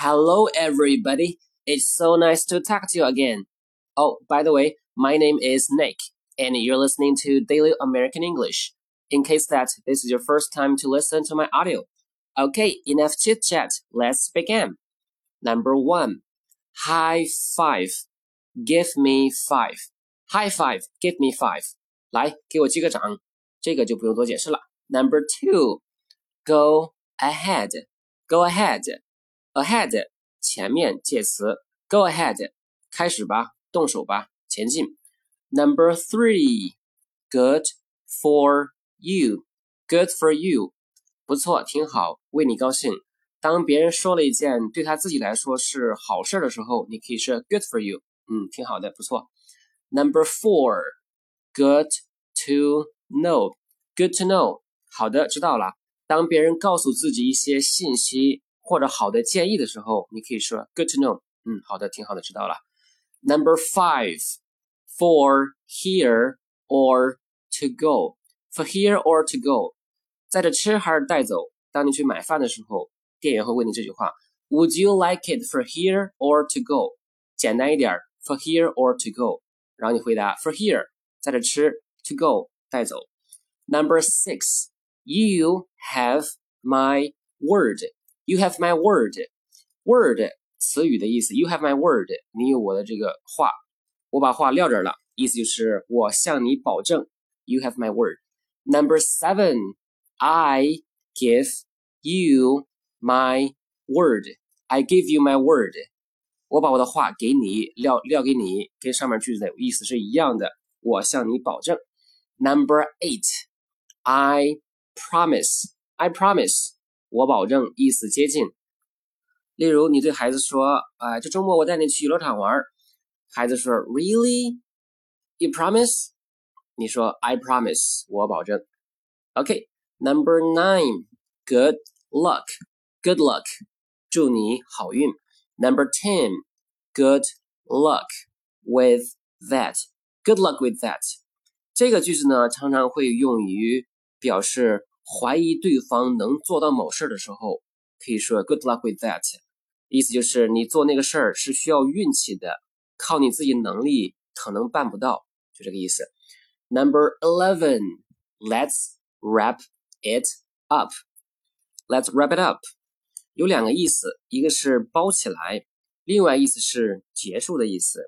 Hello, everybody. It's so nice to talk to you again. Oh, by the way, my name is Nick, and you're listening to Daily American English. In case that this is your first time to listen to my audio. Okay, enough chit chat. Let's begin. Number one, high five. Give me five. High five. Give me five. 来，给我击个掌。这个就不用多解释了。Number two, go ahead. Go ahead. Ahead 前面介词，Go ahead 开始吧，动手吧，前进。Number three, good for you, good for you，不错，挺好，为你高兴。当别人说了一件对他自己来说是好事的时候，你可以说 good for you，嗯，挺好的，不错。Number four, good to know, good to know，好的，知道了。当别人告诉自己一些信息。或者好的建议的时候，你可以说 good to know，嗯，好的，挺好的，知道了。Number five, for here or to go, for here or to go，在这吃还是带走？当你去买饭的时候，店员会问你这句话：Would you like it for here or to go？简单一点，for here or to go，然后你回答 for here，在这吃，to go 带走。Number six, you have my word。 You have my word. Word 词语的意思。You have my word. 你有我的这个话，我把话撂这儿了，意思就是我向你保证。You have my word. Number seven, I give you my word. I give you my word. 我把我的话给你撂撂给你，跟上面句子的意思是一样的。我向你保证。Number eight, I promise. 我保证，意思接近。例如，你对孩子说：“啊，这周末我带你去游乐场玩。”孩子说：“Really? You promise?” 你说：“I promise。”我保证。OK，Number nine. Good luck. Good luck. 祝你好运。Number ten. Good luck with that. Good luck with that. 这个句子呢，常常会用于表示。怀疑对方能做到某事的时候，可以说 “Good luck with that”，意思就是你做那个事儿是需要运气的，靠你自己能力可能办不到，就这个意思。Number eleven, let's wrap it up. Let's wrap it up. 有两个意思，一个是包起来，另外意思是结束的意思。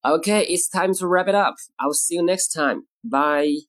Okay, it's time to wrap it up. I'll see you next time. Bye.